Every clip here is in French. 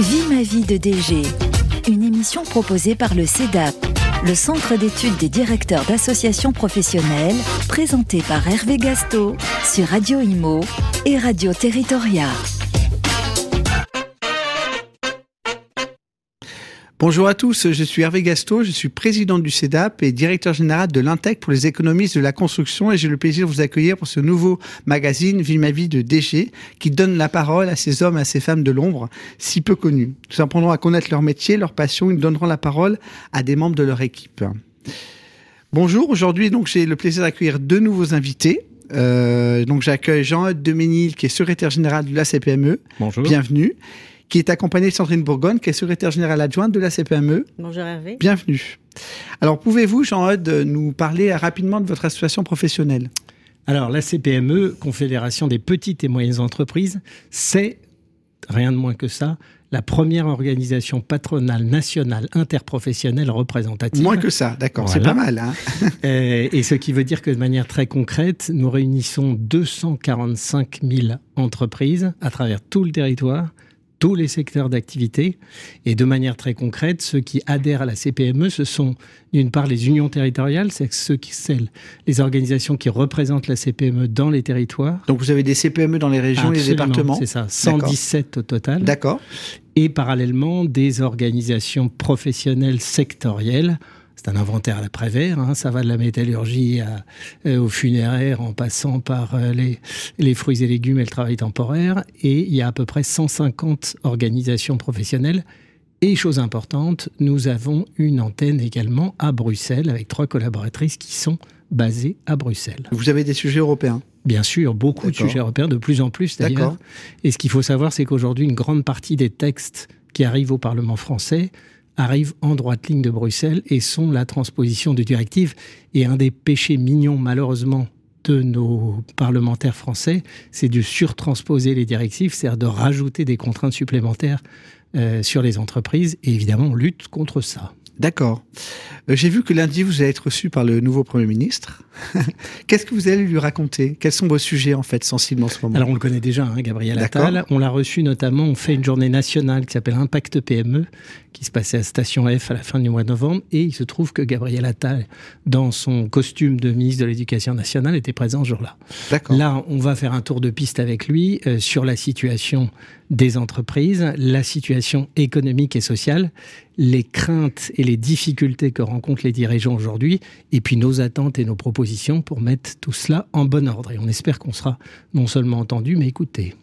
Vie ma vie de DG, une émission proposée par le CEDAP, le Centre d'études des directeurs d'associations professionnelles, présentée par Hervé Gasto sur Radio Imo et Radio Territoria. Bonjour à tous, je suis Hervé Gasto, je suis président du CEDAP et directeur général de l'Intec pour les économistes de la construction et j'ai le plaisir de vous accueillir pour ce nouveau magazine Vie ma vie de DG qui donne la parole à ces hommes et à ces femmes de l'ombre si peu connus. Nous apprendrons à connaître leur métier, leur passion, ils donneront la parole à des membres de leur équipe. Bonjour, aujourd'hui donc j'ai le plaisir d'accueillir deux nouveaux invités. Euh, donc j'accueille Jean-Eudes Deménil qui est secrétaire général de la CPME. Bonjour. Bienvenue qui est accompagné de Sandrine Bourgogne, qui est secrétaire générale adjointe de la CPME. Bonjour Hervé. Bienvenue. Alors, pouvez-vous, Jean-Eudes, nous parler rapidement de votre association professionnelle? Alors, la CPME, Confédération des petites et moyennes entreprises, c'est, rien de moins que ça, la première organisation patronale nationale interprofessionnelle représentative. Moins que ça, d'accord, voilà. c'est pas mal. Hein et, et, ce qui veut dire que de manière très concrète, nous réunissons 245 000 entreprises à travers tout le territoire tous les secteurs d'activité. Et de manière très concrète, ceux qui adhèrent à la CPME, ce sont d'une part les unions territoriales, c'est ceux qui, celles, les organisations qui représentent la CPME dans les territoires. Donc vous avez des CPME dans les régions Absolument, et les départements C'est ça, 117 au total. D'accord. Et parallèlement, des organisations professionnelles sectorielles c'est un inventaire à la Prévert, hein, ça va de la métallurgie à, euh, au funéraire en passant par euh, les, les, fruits et légumes et le travail temporaire. Et il y a à peu près 150 organisations professionnelles. Et chose importante, nous avons une antenne également à Bruxelles avec trois collaboratrices qui sont basées à Bruxelles. Vous avez des sujets européens? Bien sûr, beaucoup de sujets européens, de plus en plus d'ailleurs. Et ce qu'il faut savoir, c'est qu'aujourd'hui, une grande partie des textes qui arrivent au Parlement français arrivent en droite ligne de Bruxelles et sont la transposition de directives. Et un des péchés mignons, malheureusement, de nos parlementaires français, c'est de surtransposer les directives, c'est-à-dire de rajouter des contraintes supplémentaires euh, sur les entreprises. Et évidemment, on lutte contre ça. D'accord. Euh, J'ai vu que lundi, vous allez être reçu par le nouveau Premier ministre. Qu'est-ce que vous allez lui raconter? Quels sont vos sujets, en fait, sensibles en ce moment? Alors, on le connaît déjà, hein, Gabriel Attal. On l'a reçu notamment, on fait une journée nationale qui s'appelle Impact PME, qui se passait à Station F à la fin du mois de novembre. Et il se trouve que Gabriel Attal, dans son costume de ministre de l'Éducation nationale, était présent ce jour-là. Là, on va faire un tour de piste avec lui euh, sur la situation des entreprises, la situation économique et sociale, les craintes et les difficultés que rencontrent les dirigeants aujourd'hui, et puis nos attentes et nos propositions pour mettre tout cela en bon ordre. Et on espère qu'on sera non seulement entendu, mais écouté.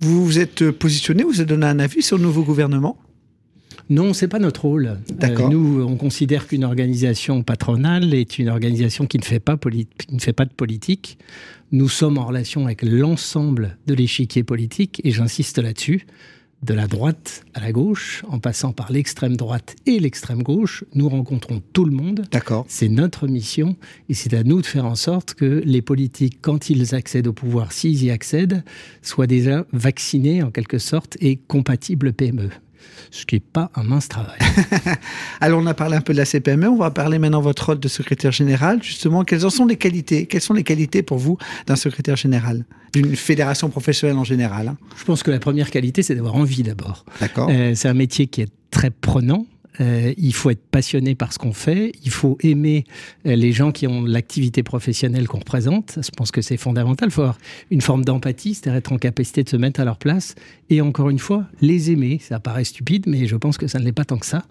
Vous vous êtes positionné, vous avez donné un avis sur le nouveau gouvernement? Non, c'est pas notre rôle. Euh, nous, on considère qu'une organisation patronale est une organisation qui ne fait pas, qui ne fait pas de politique. Nous sommes en relation avec l'ensemble de l'échiquier politique, et j'insiste là-dessus, de la droite à la gauche, en passant par l'extrême droite et l'extrême gauche, nous rencontrons tout le monde. D'accord. C'est notre mission, et c'est à nous de faire en sorte que les politiques, quand ils accèdent au pouvoir, s'ils y accèdent, soient déjà vaccinés en quelque sorte et compatibles PME ce qui n'est pas un mince travail. Alors, on a parlé un peu de la CPME, on va parler maintenant de votre rôle de secrétaire général. Justement, quelles en sont les qualités Quelles sont les qualités pour vous d'un secrétaire général d'une fédération professionnelle en général hein? Je pense que la première qualité, c'est d'avoir envie d'abord. D'accord. Euh, c'est un métier qui est très prenant. Euh, il faut être passionné par ce qu'on fait, il faut aimer euh, les gens qui ont l'activité professionnelle qu'on représente. Je pense que c'est fondamental. Il faut avoir une forme d'empathie, c'est-à-dire être en capacité de se mettre à leur place. Et encore une fois, les aimer. Ça paraît stupide, mais je pense que ça ne l'est pas tant que ça.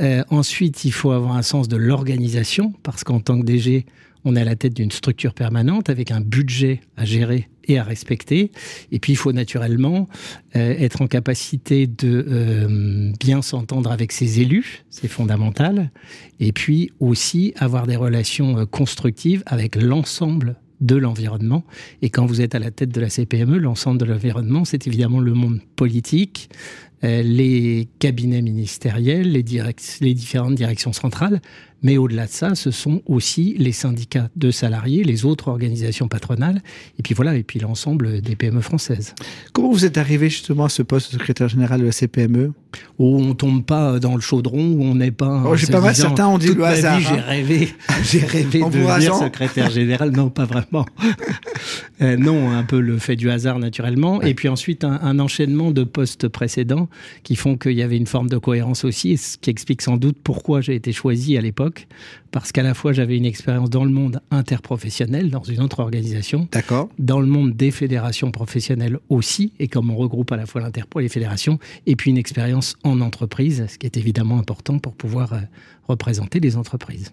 Euh, ensuite, il faut avoir un sens de l'organisation, parce qu'en tant que DG, on est à la tête d'une structure permanente avec un budget à gérer et à respecter. Et puis, il faut naturellement euh, être en capacité de euh, bien s'entendre avec ses élus, c'est fondamental. Et puis aussi avoir des relations euh, constructives avec l'ensemble de l'environnement. Et quand vous êtes à la tête de la CPME, l'ensemble de l'environnement, c'est évidemment le monde politique, les cabinets ministériels, les, différentes directions centrales, Mais au-delà de ça, ce sont aussi les syndicats de salariés, les autres organisations patronales, et puis voilà, et puis l'ensemble des PME françaises. Comment vous êtes arrivé justement à ce poste de secrétaire général de la CPME Où on tombe pas dans le chaudron, où on n'est pas. Oh, j'ai pas mal, certains ont dit le hasard. J'ai hein. rêvé, j'ai rêvé de devenir secrétaire général. Non, pas vraiment. euh, non, un peu le fait du hasard naturellement. Ouais. Et puis ensuite, un, un, enchaînement de postes précédents qui font qu'il y avait une forme de cohérence aussi, ce qui explique sans doute pourquoi j'ai été choisi à l'époque. Parce qu'à la fois, j'avais une expérience dans le monde interprofessionnel, dans une autre organisation. Dans le monde des fédérations professionnelles aussi. Et comme on regroupe à la fois l'interpro et les fédérations. Et puis une expérience en entreprise, ce qui est évidemment important pour pouvoir euh, représenter les entreprises.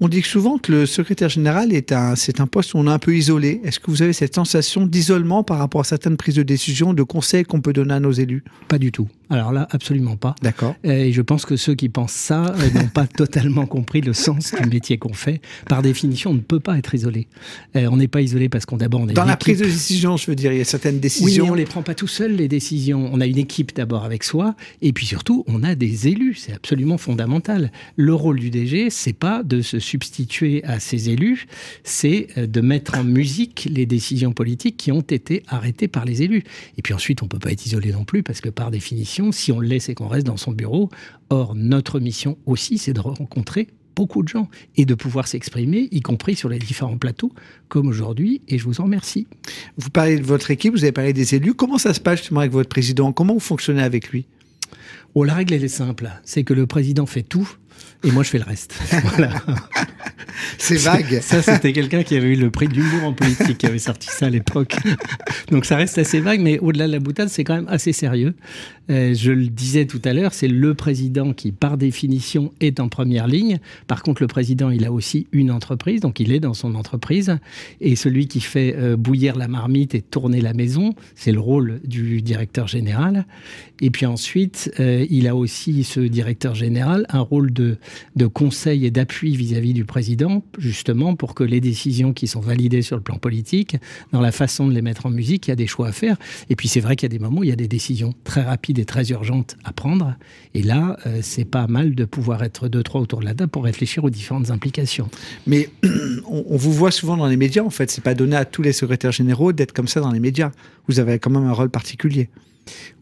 On dit souvent que le secrétaire général est un, c'est un poste où on est un peu isolé. Est-ce que vous avez cette sensation d'isolement par rapport à certaines prises de décision, de conseils qu'on peut donner à nos élus? Pas du tout. Alors là, absolument pas. D'accord. Et je pense que ceux qui pensent ça euh, n'ont pas totalement compris le sens du métier qu'on fait. Par définition, on ne peut pas être isolé. Euh, on n'est pas isolé parce qu'on d'abord on est dans la prise de décision, je veux dire, il y a certaines décisions. Oui, mais on les prend pas tout seul les décisions. On a une équipe d'abord avec soi, et puis surtout, on a des élus. C'est absolument fondamental. Le rôle du DG, c'est pas de se substituer à ces élus, c'est de mettre en musique les décisions politiques qui ont été arrêtées par les élus. Et puis ensuite, on peut pas être isolé non plus parce que par définition, si on le laisse et qu'on reste dans son bureau, or notre mission aussi, c'est de rencontrer beaucoup de gens et de pouvoir s'exprimer, y compris sur les différents plateaux, comme aujourd'hui, et je vous en remercie. Vous parlez de votre équipe, vous avez parlé des élus. Comment ça se passe justement avec votre président? Comment vous fonctionnez avec lui? Oh, la règle, elle est simple. C'est que le président fait tout et moi je fais le reste. Voilà. C'est vague. Ça, c'était quelqu'un qui avait eu le prix d'humour en politique, qui avait sorti ça à l'époque. Donc ça reste assez vague, mais au-delà de la boutade, c'est quand même assez sérieux. Euh, je le disais tout à l'heure, c'est le président qui, par définition, est en première ligne. Par contre, le président, il a aussi une entreprise, donc il est dans son entreprise. Et celui qui fait euh, bouillir la marmite et tourner la maison, c'est le rôle du directeur général. Et puis ensuite, euh, il a aussi, ce directeur général, un rôle de, de conseil et d'appui vis-à-vis du président, justement pour que les décisions qui sont validées sur le plan politique, dans la façon de les mettre en musique, il y a des choix à faire. Et puis c'est vrai qu'il y a des moments où il y a des décisions très rapides et très urgentes à prendre. Et là, euh, c'est pas mal de pouvoir être deux, trois autour de la table pour réfléchir aux différentes implications. Mais on, on vous voit souvent dans les médias, en fait. C'est pas donné à tous les secrétaires généraux d'être comme ça dans les médias. Vous avez quand même un rôle particulier.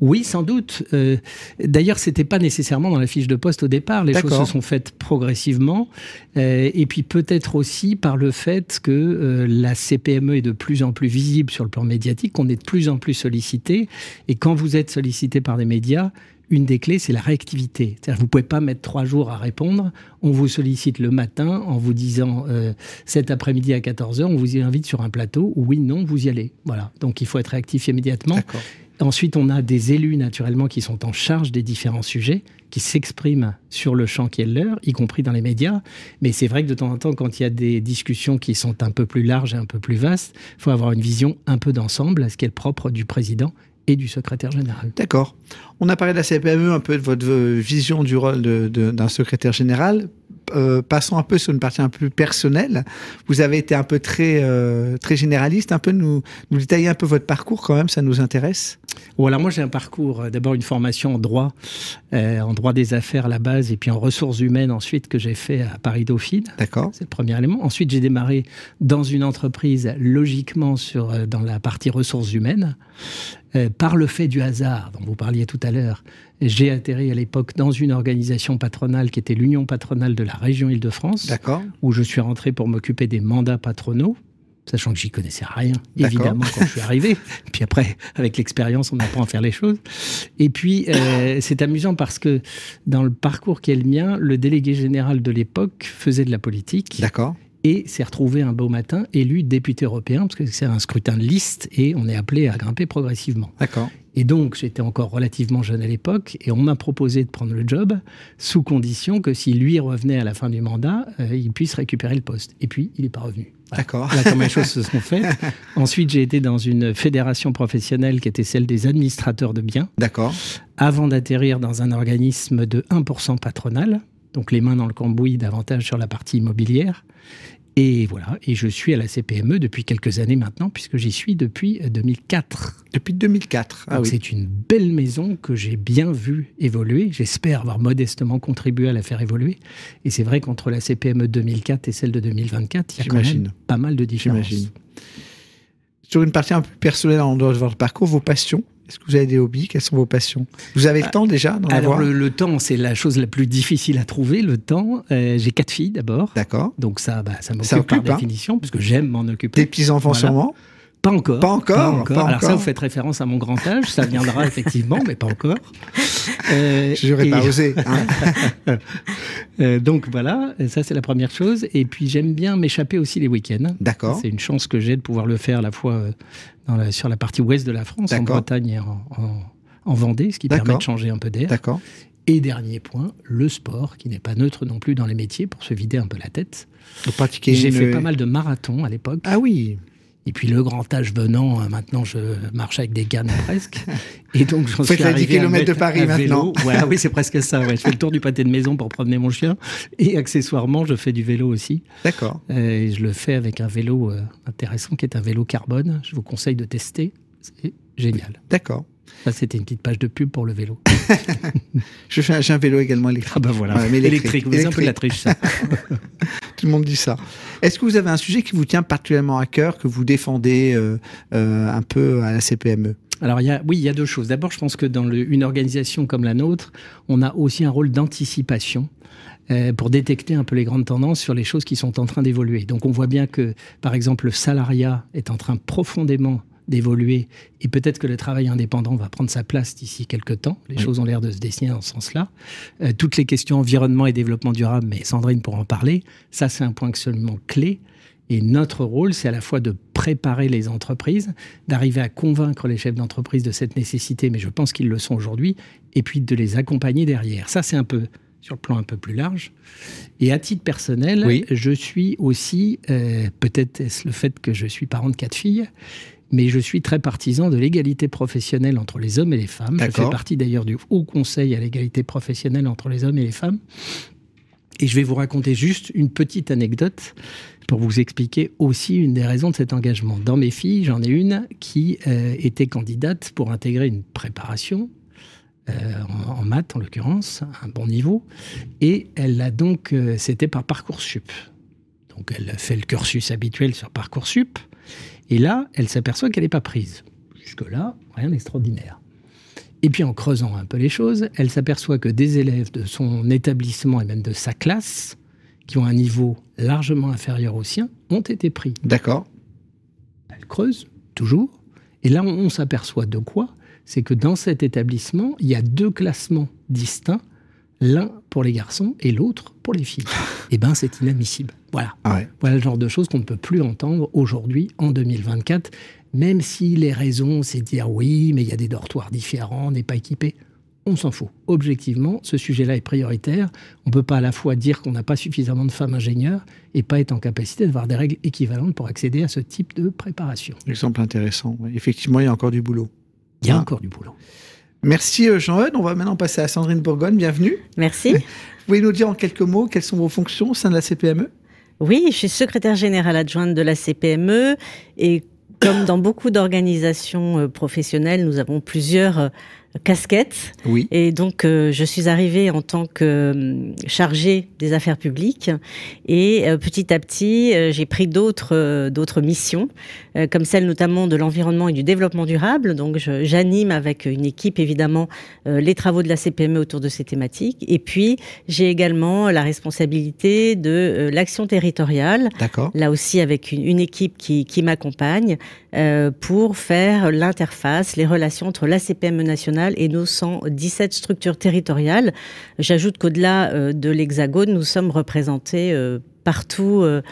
Oui, sans doute. Euh, D'ailleurs, c'était pas nécessairement dans la fiche de poste au départ. Les choses se sont faites progressivement, euh, et puis peut-être aussi par le fait que euh, la CPME est de plus en plus visible sur le plan médiatique, qu'on est de plus en plus sollicité. Et quand vous êtes sollicité par des médias, une des clés, c'est la réactivité. C'est-à-dire vous pouvez pas mettre trois jours à répondre. On vous sollicite le matin en vous disant euh, cet après-midi à 14h, on vous y invite sur un plateau. Oui, non, vous y allez. Voilà. Donc il faut être réactif immédiatement. Ensuite, on a des élus naturellement qui sont en charge des différents sujets, qui s'expriment sur le champ qui est le leur, y compris dans les médias. Mais c'est vrai que de temps en temps, quand il y a des discussions qui sont un peu plus larges et un peu plus vastes, il faut avoir une vision un peu d'ensemble, ce qui est le propre du président et du secrétaire général. D'accord. On a parlé de la CPME, un peu de votre vision du rôle d'un secrétaire général. Euh, passons un peu sur une partie un peu personnelle. Vous avez été un peu très, euh, très généraliste, un peu nous, nous détailler un peu votre parcours quand même, ça nous intéresse. Voilà, moi j'ai un parcours, d'abord une formation en droit, euh, en droit des affaires à la base, et puis en ressources humaines ensuite que j'ai fait à Paris Dauphine. D'accord. C'est le premier élément. Ensuite j'ai démarré dans une entreprise, logiquement sur, dans la partie ressources humaines. Euh, par le fait du hasard dont vous parliez tout à l'heure, j'ai atterri à l'époque dans une organisation patronale qui était l'Union patronale de la région Île-de-France, où je suis rentré pour m'occuper des mandats patronaux, sachant que j'y connaissais rien, évidemment, quand je suis arrivé. Puis après, avec l'expérience, on apprend à faire les choses. Et puis, euh, c'est amusant parce que dans le parcours qui est le mien, le délégué général de l'époque faisait de la politique. D'accord et s'est retrouvé un beau matin élu député européen, parce que c'est un scrutin de liste et on est appelé à grimper progressivement. D'accord. Et donc, j'étais encore relativement jeune à l'époque et on m'a proposé de prendre le job sous condition que si lui revenait à la fin du mandat, euh, il puisse récupérer le poste. Et puis, il n'est pas revenu. Voilà. D'accord. Là, comment les choses se sont faites. Ensuite, j'ai été dans une fédération professionnelle qui était celle des administrateurs de biens. D'accord. Avant d'atterrir dans un organisme de 1% patronal, donc les mains dans le cambouis davantage sur la partie immobilière. Et voilà, et je suis à la CPME depuis quelques années maintenant, puisque j'y suis depuis 2004. Depuis 2004. Ah oui. C'est une belle maison que j'ai bien vue évoluer. J'espère avoir modestement contribué à la faire évoluer. Et c'est vrai qu'entre la CPME 2004 et celle de 2024, il y a quand même pas mal de différences. Sur une partie un peu personnelle en dehors de votre parcours, vos passions est-ce que vous avez des hobbies? Quelles sont vos passions? Vous avez le temps déjà d'en Alors, le, temps, c'est la chose la plus difficile à trouver, le temps. Euh, j'ai quatre filles d'abord. D'accord. Donc ça, bah, ça m'occupe par hein. définition, puisque j'aime m'en occuper. Des petits-enfants sûrement? Pas encore. Pas encore. Alors ça, vous faites référence à mon grand âge, ça viendra effectivement, mais pas encore. Euh, Je n'aurais pas osé. Hein. euh, donc voilà, ça c'est la première chose. Et puis j'aime bien m'échapper aussi les week-ends. D'accord. C'est une chance que j'ai de pouvoir le faire à la fois euh, dans la, sur la partie ouest de la France, en Bretagne et en, en, Vendée, ce qui permet de changer un peu d'air. D'accord. Et dernier point, le sport, qui n'est pas neutre non plus dans les métiers, pour se vider un peu la tête. J'ai fait pas mal de marathons à l'époque. Ah oui et puis le grand âge venant, euh, maintenant je marche avec des cannes presque. Et donc j'en suis arrivé 10 km de Paris maintenant. Voilà, oui, c'est presque ça. Ouais. Je fais le tour du pâté de maison pour promener mon chien. Et accessoirement, je fais du vélo aussi. D'accord. Euh, et je le fais avec un vélo euh, intéressant qui est un vélo carbone. Je vous conseille de tester. C'est génial. D'accord. Ça, c'était une petite page de pub pour le vélo. je fais un, j'ai un vélo également électrique. Ah bah voilà, mais électrique. Vous électrique. la triche, ça. Tout le monde dit ça. Est-ce que vous avez un sujet qui vous tient particulièrement à cœur, que vous défendez euh, euh, un peu à la CPME alors, oui, il y a deux choses. D'abord, je pense que dans une organisation comme la nôtre, on a aussi un rôle d'anticipation euh, pour détecter un peu les grandes tendances sur les choses qui sont en train d'évoluer. Donc, on voit bien que, par exemple, le salariat est en train profondément d'évoluer et peut-être que le travail indépendant va prendre sa place d'ici quelques temps. Les choses ont l'air de se dessiner dans ce sens-là. Euh, toutes les questions environnement et développement durable, mais Sandrine pourra en parler, ça c'est un point absolument clé. Et notre rôle, c'est à la fois de préparer les entreprises, d'arriver à convaincre les chefs d'entreprise de cette nécessité, mais je pense qu'ils le sont aujourd'hui, et puis de les accompagner derrière. Ça, c'est un peu sur le plan un peu plus large. Et à titre personnel, je suis aussi, euh, peut-être est-ce le fait que je suis parent de quatre filles, mais je suis très partisan de l'égalité professionnelle entre les hommes et les femmes. Je fais partie d'ailleurs du Haut Conseil à l'égalité professionnelle entre les hommes et les femmes. Et je vais vous raconter juste une petite anecdote pour vous expliquer aussi une des raisons de cet engagement. Dans mes filles, j'en ai une qui euh, était candidate pour intégrer une préparation euh, en, maths en l'occurrence, un bon niveau, et elle a donc, euh, c'était par parcoursup. Donc elle fait le cursus habituel sur parcoursup. Et là, elle s'aperçoit qu'elle n'est pas prise. Jusque-là, rien d'extraordinaire. Et puis en creusant un peu les choses, elle s'aperçoit que des élèves de son établissement et même de sa classe, qui ont un niveau largement inférieur au sien, ont été pris. D'accord. Elle creuse, toujours. Et là, on, s'aperçoit de quoi? C'est que dans cet établissement, il y a deux classements distincts, l'un pour les garçons et l'autre pour les filles. eh bien, c'est inadmissible. Voilà. Ah voilà le genre de choses qu'on ne peut plus entendre aujourd'hui, en 2024, même si les raisons, c'est dire oui, mais il y a des dortoirs différents, on n'est pas équipé. On s'en fout. Objectivement, ce sujet-là est prioritaire. On ne peut pas à la fois dire qu'on n'a pas suffisamment de femmes ingénieurs et pas être en capacité d'avoir des règles équivalentes pour accéder à ce type de préparation. Exemple intéressant. Effectivement, il y a encore du boulot. Il y a encore du boulot. Merci euh, Jean-Eudes. On va maintenant passer à Sandrine Bourgogne. Bienvenue. Merci. Vous pouvez nous dire en quelques mots quelles sont vos fonctions au sein de la CPME Oui, je suis secrétaire générale adjointe de la CPME et comme dans beaucoup d'organisations euh, professionnelles, nous avons plusieurs euh, casquette. Oui. Et donc, euh, je suis arrivée en tant que euh, chargée des affaires publiques. Et euh, petit à petit, j'ai pris d'autres d'autres missions, comme celle notamment de l'environnement et du développement durable. Donc, j'anime avec une équipe, évidemment, les travaux de la CPME autour de ces thématiques. Et puis, j'ai également la responsabilité de l'action territoriale. D'accord. Là aussi, avec une, une équipe qui, qui m'accompagne pour faire l'interface, les relations entre la CPME nationale et nos 117 structures territoriales. J'ajoute qu'au-delà euh, de l'Hexagone, nous sommes représentés euh, partout euh,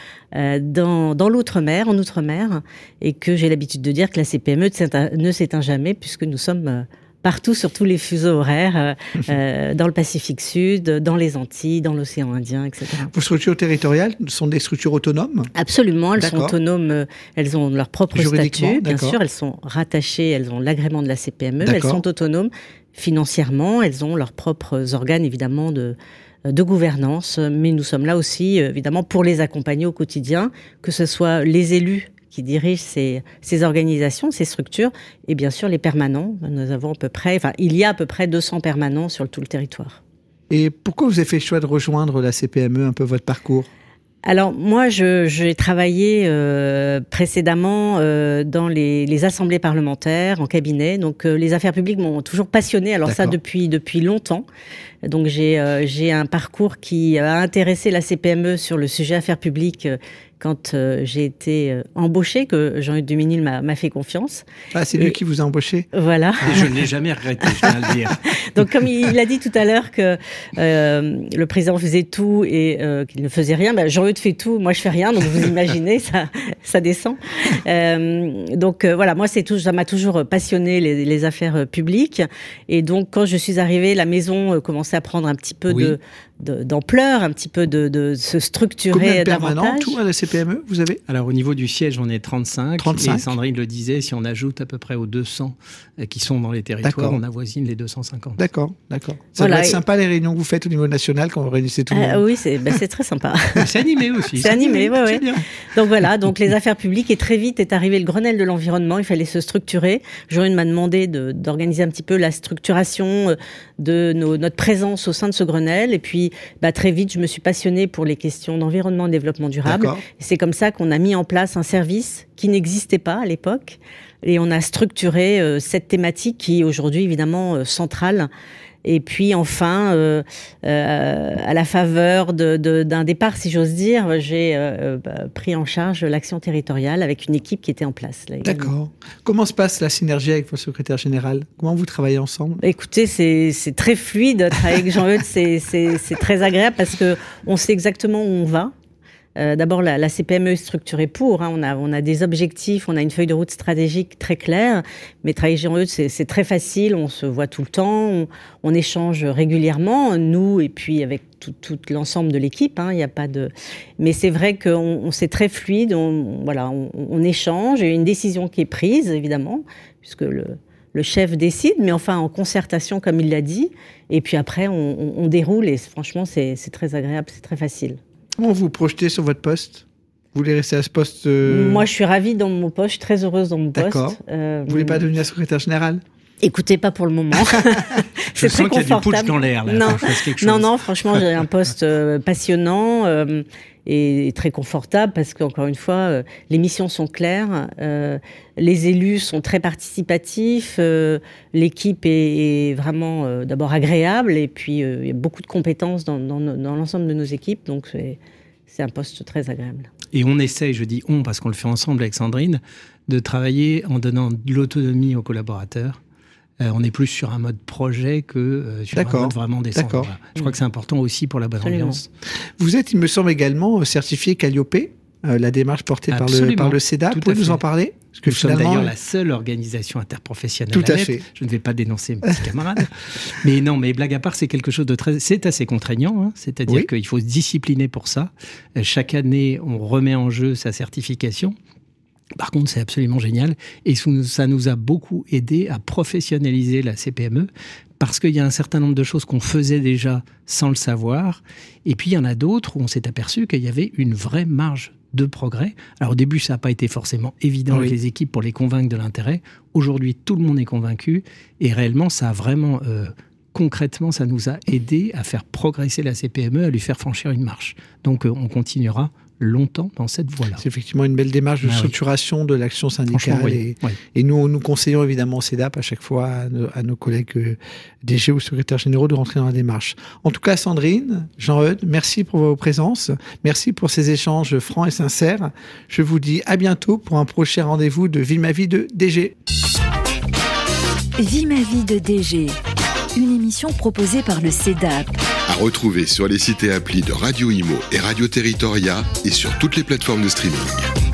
dans, dans l'outre-mer, en outre-mer, et que j'ai l'habitude de dire que la CPME ne s'éteint jamais puisque nous sommes partout sur tous les fuseaux horaires, euh, euh, dans le Pacifique Sud, dans les Antilles, dans l'océan Indien, etc. Vos structures territoriales sont des structures autonomes? Absolument, elles sont autonomes, euh, elles ont leur propre statut, bien sûr, elles sont rattachées, elles ont l'agrément de la CPME, elles sont autonomes financièrement, elles ont leurs propres organes évidemment de de gouvernance, mais nous sommes là aussi, évidemment, pour les accompagner au quotidien, que ce soit les élus qui dirigent ces, ces, organisations, ces structures, et bien sûr les permanents. Nous avons à peu près, enfin, il y a à peu près 200 permanents sur tout le territoire. Et pourquoi vous avez fait le choix de rejoindre la CPME, un peu votre parcours? Alors moi, j'ai travaillé euh, précédemment euh, dans les, les, assemblées parlementaires, en cabinet. Donc euh, les affaires publiques m'ont toujours passionné. Alors ça depuis depuis longtemps. Donc j'ai j'ai un parcours qui a intéressé la CPME sur le sujet affaires publiques quand euh, j'ai été euh, embauchée, que Jean-Hugues Duminil m'a fait confiance. Ah, c'est lui qui vous a embauché? Voilà. Et je ne l'ai jamais regretté, je tiens à le dire. Donc, comme il, a dit tout à l'heure que euh, le président faisait tout et euh, qu'il ne faisait rien, ben, Jean-Hugues fait tout, moi je fais rien, donc vous imaginez, ça, ça descend. Euh, donc voilà, moi tout, ça m'a toujours passionné les, les, affaires publiques. Et donc quand je suis arrivée, la maison commençait à prendre un petit peu oui. de d'ampleur, un petit peu de, de se structurer Combien de permanents tout à la CPME, vous avez? Alors au niveau du siège, on est 35. 35. Et Sandrine le disait, si on ajoute à peu près aux 200 qui sont dans les territoires, on avoisine les 250. D'accord, d'accord. Ça voilà, doit être et... sympa les réunions que vous faites au niveau national quand vous réunissez tout le euh, monde. Oui, c'est ben, très sympa. c'est animé aussi. C'est animé, oui, oui. Donc voilà, donc les affaires publiques et très vite est arrivé le Grenelle de l'environnement. Il fallait se structurer. Joël m'a demandé d'organiser un petit peu la structuration de nos, notre présence au sein de ce Grenelle. Et puis bah, très vite, je me suis passionnée pour les questions d'environnement et développement durable. C'est comme ça qu'on a mis en place un service qui n'existait pas à l'époque. Et on a structuré euh, cette thématique qui est aujourd'hui évidemment euh, centrale. Et puis enfin, euh, euh, à la faveur d'un de, de, départ, si j'ose dire, j'ai euh, pris en charge l'action territoriale avec une équipe qui était en place. D'accord. Comment se passe la synergie avec votre secrétaire général? Comment vous travaillez ensemble? Écoutez, c'est très fluide. Travailler avec Jean-Eudes, c'est très agréable parce que on sait exactement où on va. Euh, D'abord, la, CPME est structurée pour. Hein, on, a, des objectifs, on a une feuille de route stratégique très claire. Mais travailler chez eux, c'est très facile. On se voit tout le temps, on, échange régulièrement, nous et puis avec tout, l'ensemble de l'équipe. Il hein, n'y a pas de. Mais c'est vrai qu'on on, c'est très fluide. On, voilà, on, échange. Il y a une décision qui est prise, évidemment, puisque le chef décide, mais enfin en concertation, comme il l'a dit. Et puis après, on déroule et franchement, c'est très agréable, c'est très facile. Comment vous projetez sur votre poste? Vous voulez rester à ce poste euh... Moi, je suis ravie dans mon poste, je suis très heureuse dans mon poste. D'accord. Euh, vous voulez pas devenir secrétaire général Écoutez, pas pour le moment. c'est très confortable. Y a du putsch dans l'air. Non. non, non, franchement, j'ai un poste euh, passionnant euh, et très confortable parce qu'encore une fois, euh, les missions sont claires, euh, les élus sont très participatifs, euh, l'équipe est, vraiment d'abord agréable et puis il y a beaucoup de compétences dans, l'ensemble de nos équipes, donc c'est un poste très agréable. Et on essaye, je dis on parce qu'on le fait ensemble avec Sandrine, de travailler en donnant de l'autonomie aux collaborateurs. Euh, on est plus sur un mode projet que euh, sur un mode vraiment descendant. Voilà. Je crois que c'est important aussi pour la bonne Absolument. ambiance. Vous êtes, il me semble également, certifié Calliope, euh, la démarche portée par le, par le CEDA. Vous pouvez nous en parler? Parce que Nous sommes d'ailleurs la seule organisation interprofessionnelle. Tout à, à fait. Je ne vais pas dénoncer mes petits camarades. mais non, mais blague à part, c'est quelque chose de très. C'est assez contraignant. Hein C'est-à-dire oui. qu'il faut se discipliner pour ça. Chaque année, on remet en jeu sa certification. Par contre, c'est absolument génial et ça nous a beaucoup aidé à professionnaliser la CPME parce qu'il y a un certain nombre de choses qu'on faisait déjà sans le savoir et puis il y en a d'autres où on s'est aperçu qu'il y avait une vraie marge de progrès. Alors au début, ça n'a pas été forcément évident oui. avec les équipes pour les convaincre de l'intérêt. Aujourd'hui, tout le monde est convaincu et réellement, ça a vraiment... Euh, concrètement, ça nous a aidé à faire progresser la CPME, à lui faire franchir une marche. Donc euh, on continuera longtemps dans cette voie-là. C'est effectivement une belle démarche de ah, structuration oui. de l'action syndicale. Oui, et, oui. et, nous, nous conseillons évidemment au CEDAP à chaque fois à nos, à nos collègues euh, DG ou secrétaires généraux de rentrer dans la démarche. En tout cas, Sandrine, Jean-Eudes, merci pour vos présences. Merci pour ces échanges francs et sincères. Je vous dis à bientôt pour un prochain rendez-vous de Vie ma vie de DG. Vie ma vie de DG, une émission proposée par le CEDAP. À retrouver sur les sites et applis de Radio Imo et Radio Territoria et sur toutes les plateformes de streaming.